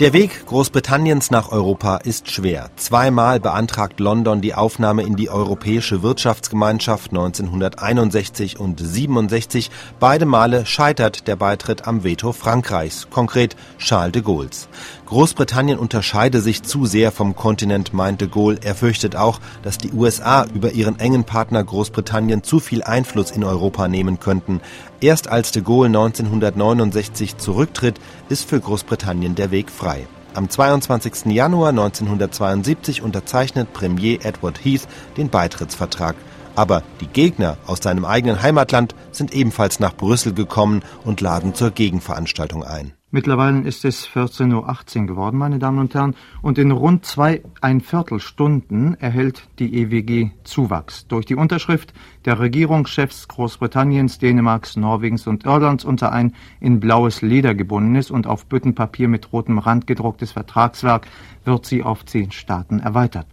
Der Weg Großbritanniens nach Europa ist schwer. Zweimal beantragt London die Aufnahme in die Europäische Wirtschaftsgemeinschaft 1961 und 67. Beide Male scheitert der Beitritt am Veto Frankreichs, konkret Charles de Gaulles. Großbritannien unterscheide sich zu sehr vom Kontinent, meinte Gaulle. Er fürchtet auch, dass die USA über ihren engen Partner Großbritannien zu viel Einfluss in Europa nehmen könnten. Erst als de Gaulle 1969 zurücktritt, ist für Großbritannien der Weg frei. Am 22. Januar 1972 unterzeichnet Premier Edward Heath den Beitrittsvertrag. Aber die Gegner aus seinem eigenen Heimatland sind ebenfalls nach Brüssel gekommen und laden zur Gegenveranstaltung ein. Mittlerweile ist es 14.18 Uhr geworden, meine Damen und Herren, und in rund zwei ein Viertelstunden erhält die EWG Zuwachs. Durch die Unterschrift der Regierungschefs Großbritanniens, Dänemarks, Norwegens und Irlands unter ein in blaues Leder gebundenes und auf Büttenpapier mit rotem Rand gedrucktes Vertragswerk wird sie auf zehn Staaten erweitert.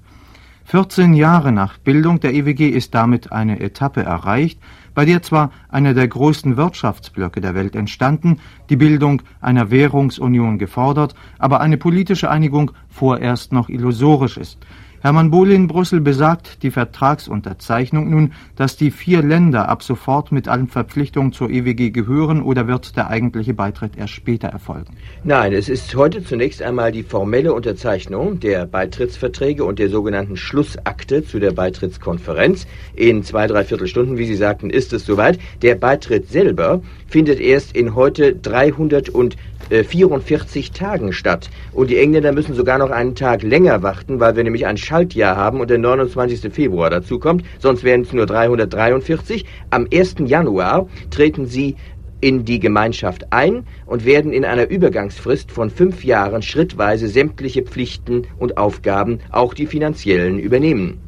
14 Jahre nach Bildung der EWG ist damit eine Etappe erreicht, bei der zwar einer der größten Wirtschaftsblöcke der Welt entstanden, die Bildung einer Währungsunion gefordert, aber eine politische Einigung vorerst noch illusorisch ist. Hermann Bohle in Brüssel besagt die Vertragsunterzeichnung nun, dass die vier Länder ab sofort mit allen Verpflichtungen zur EWG gehören oder wird der eigentliche Beitritt erst später erfolgen? Nein, es ist heute zunächst einmal die formelle Unterzeichnung der Beitrittsverträge und der sogenannten Schlussakte zu der Beitrittskonferenz. In zwei, drei Viertelstunden, wie Sie sagten, ist es soweit. Der Beitritt selber findet erst in heute 344 Tagen statt. Und die Engländer müssen sogar noch einen Tag länger warten, weil wir nämlich ein Schaltjahr haben und der 29. Februar dazu kommt. Sonst wären es nur 343. Am 1. Januar treten sie in die Gemeinschaft ein und werden in einer Übergangsfrist von fünf Jahren schrittweise sämtliche Pflichten und Aufgaben, auch die finanziellen, übernehmen.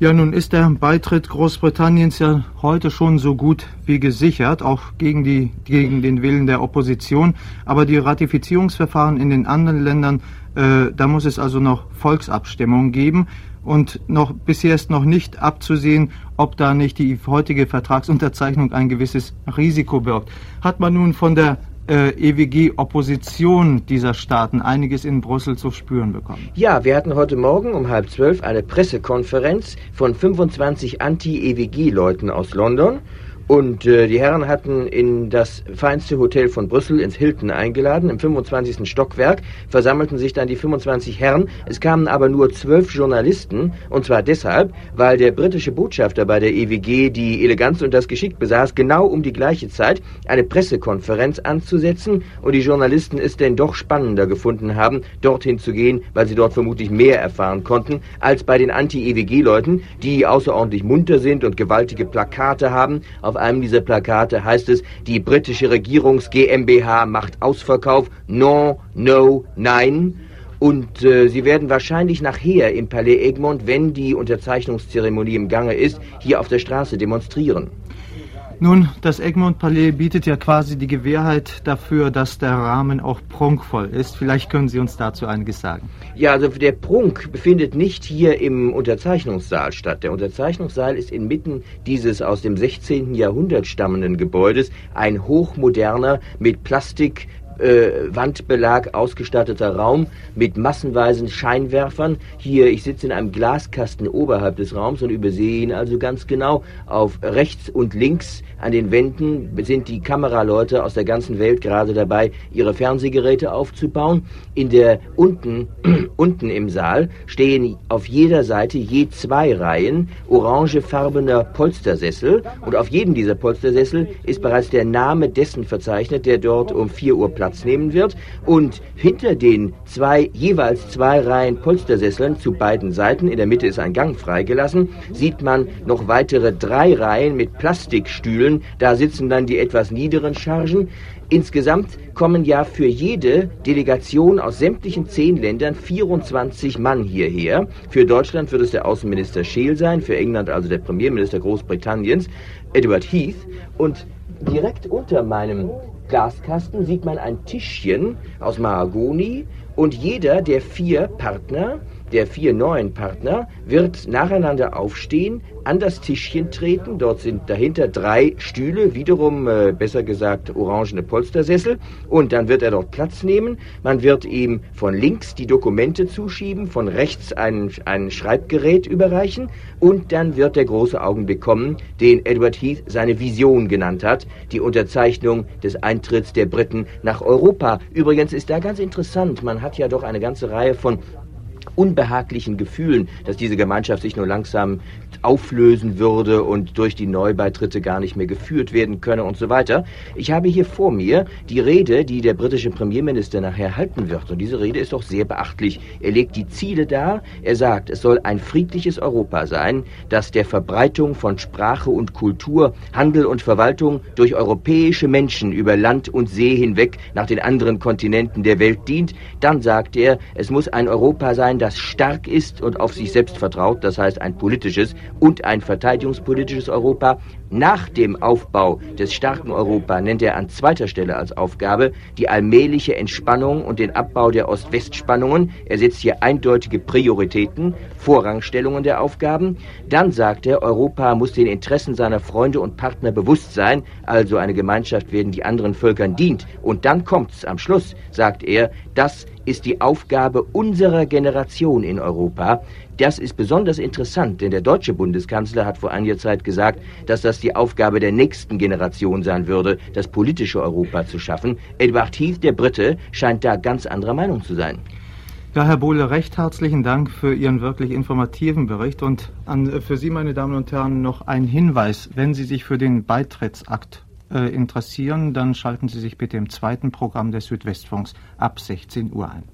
Ja, nun ist der Beitritt Großbritanniens ja heute schon so gut wie gesichert, auch gegen, die, gegen den Willen der Opposition. Aber die Ratifizierungsverfahren in den anderen Ländern, äh, da muss es also noch Volksabstimmungen geben. Und noch bisher ist noch nicht abzusehen, ob da nicht die heutige Vertragsunterzeichnung ein gewisses Risiko birgt. Hat man nun von der äh, EWG-Opposition dieser Staaten einiges in Brüssel zu spüren bekommen. Ja, wir hatten heute Morgen um halb zwölf eine Pressekonferenz von 25 Anti-EWG-Leuten aus London und äh, die Herren hatten in das feinste Hotel von Brüssel ins Hilton eingeladen. Im 25. Stockwerk versammelten sich dann die 25 Herren. Es kamen aber nur zwölf Journalisten. Und zwar deshalb, weil der britische Botschafter bei der EWG die Eleganz und das Geschick besaß, genau um die gleiche Zeit eine Pressekonferenz anzusetzen. Und die Journalisten es denn doch spannender gefunden haben, dorthin zu gehen, weil sie dort vermutlich mehr erfahren konnten, als bei den Anti-EWG-Leuten, die außerordentlich munter sind und gewaltige Plakate haben. Auf auf einem dieser Plakate heißt es, die britische Regierungs GmbH macht Ausverkauf. No, no, nein. Und äh, sie werden wahrscheinlich nachher im Palais Egmont, wenn die Unterzeichnungszeremonie im Gange ist, hier auf der Straße demonstrieren. Nun, das Egmont-Palais bietet ja quasi die Gewährheit dafür, dass der Rahmen auch prunkvoll ist. Vielleicht können Sie uns dazu einiges sagen. Ja, also der Prunk befindet nicht hier im Unterzeichnungssaal statt. Der Unterzeichnungssaal ist inmitten dieses aus dem 16. Jahrhundert stammenden Gebäudes ein hochmoderner, mit Plastik äh, Wandbelag ausgestatteter Raum mit massenweisen Scheinwerfern. Hier, ich sitze in einem Glaskasten oberhalb des Raums und übersehe ihn also ganz genau. Auf rechts und links an den Wänden sind die Kameraleute aus der ganzen Welt gerade dabei, ihre Fernsehgeräte aufzubauen. In der unten, unten im Saal stehen auf jeder Seite je zwei Reihen orangefarbener Polstersessel und auf jedem dieser Polstersessel ist bereits der Name dessen verzeichnet, der dort um 4 Uhr Platz nehmen wird. Und hinter den zwei, jeweils zwei Reihen Polstersesseln zu beiden Seiten, in der Mitte ist ein Gang freigelassen, sieht man noch weitere drei Reihen mit Plastikstühlen. Da sitzen dann die etwas niederen Chargen. Insgesamt kommen ja für jede Delegation aus sämtlichen zehn Ländern 24 Mann hierher. Für Deutschland wird es der Außenminister Scheel sein, für England also der Premierminister Großbritanniens, Edward Heath. Und direkt unter meinem Glaskasten sieht man ein Tischchen aus Mahagoni und jeder der vier Partner der vier neuen Partner wird nacheinander aufstehen, an das Tischchen treten. Dort sind dahinter drei Stühle, wiederum äh, besser gesagt orangene Polstersessel. Und dann wird er dort Platz nehmen. Man wird ihm von links die Dokumente zuschieben, von rechts ein, ein Schreibgerät überreichen. Und dann wird der große Augenblick kommen, den Edward Heath seine Vision genannt hat, die Unterzeichnung des Eintritts der Briten nach Europa. Übrigens ist da ganz interessant, man hat ja doch eine ganze Reihe von unbehaglichen Gefühlen, dass diese Gemeinschaft sich nur langsam auflösen würde und durch die Neubeitritte gar nicht mehr geführt werden könne und so weiter. Ich habe hier vor mir die Rede, die der britische Premierminister nachher halten wird. Und diese Rede ist doch sehr beachtlich. Er legt die Ziele dar. Er sagt, es soll ein friedliches Europa sein, das der Verbreitung von Sprache und Kultur, Handel und Verwaltung durch europäische Menschen über Land und See hinweg nach den anderen Kontinenten der Welt dient. Dann sagt er, es muss ein Europa sein, das stark ist und auf sich selbst vertraut, das heißt ein politisches und ein verteidigungspolitisches Europa. Nach dem Aufbau des starken Europa nennt er an zweiter Stelle als Aufgabe die allmähliche Entspannung und den Abbau der Ost-West-Spannungen. Er setzt hier eindeutige Prioritäten, Vorrangstellungen der Aufgaben. Dann sagt er, Europa muss den Interessen seiner Freunde und Partner bewusst sein, also eine Gemeinschaft werden, die anderen Völkern dient. Und dann kommt's am Schluss, sagt er, das ist die Aufgabe unserer Generation in Europa. Das ist besonders interessant, denn der deutsche Bundeskanzler hat vor einiger Zeit gesagt, dass das die Aufgabe der nächsten Generation sein würde, das politische Europa zu schaffen. Edward Heath, der Brite, scheint da ganz anderer Meinung zu sein. Ja, Herr Bohle, recht herzlichen Dank für Ihren wirklich informativen Bericht und an, für Sie, meine Damen und Herren, noch ein Hinweis. Wenn Sie sich für den Beitrittsakt äh, interessieren, dann schalten Sie sich bitte im zweiten Programm des Südwestfunks ab 16 Uhr ein.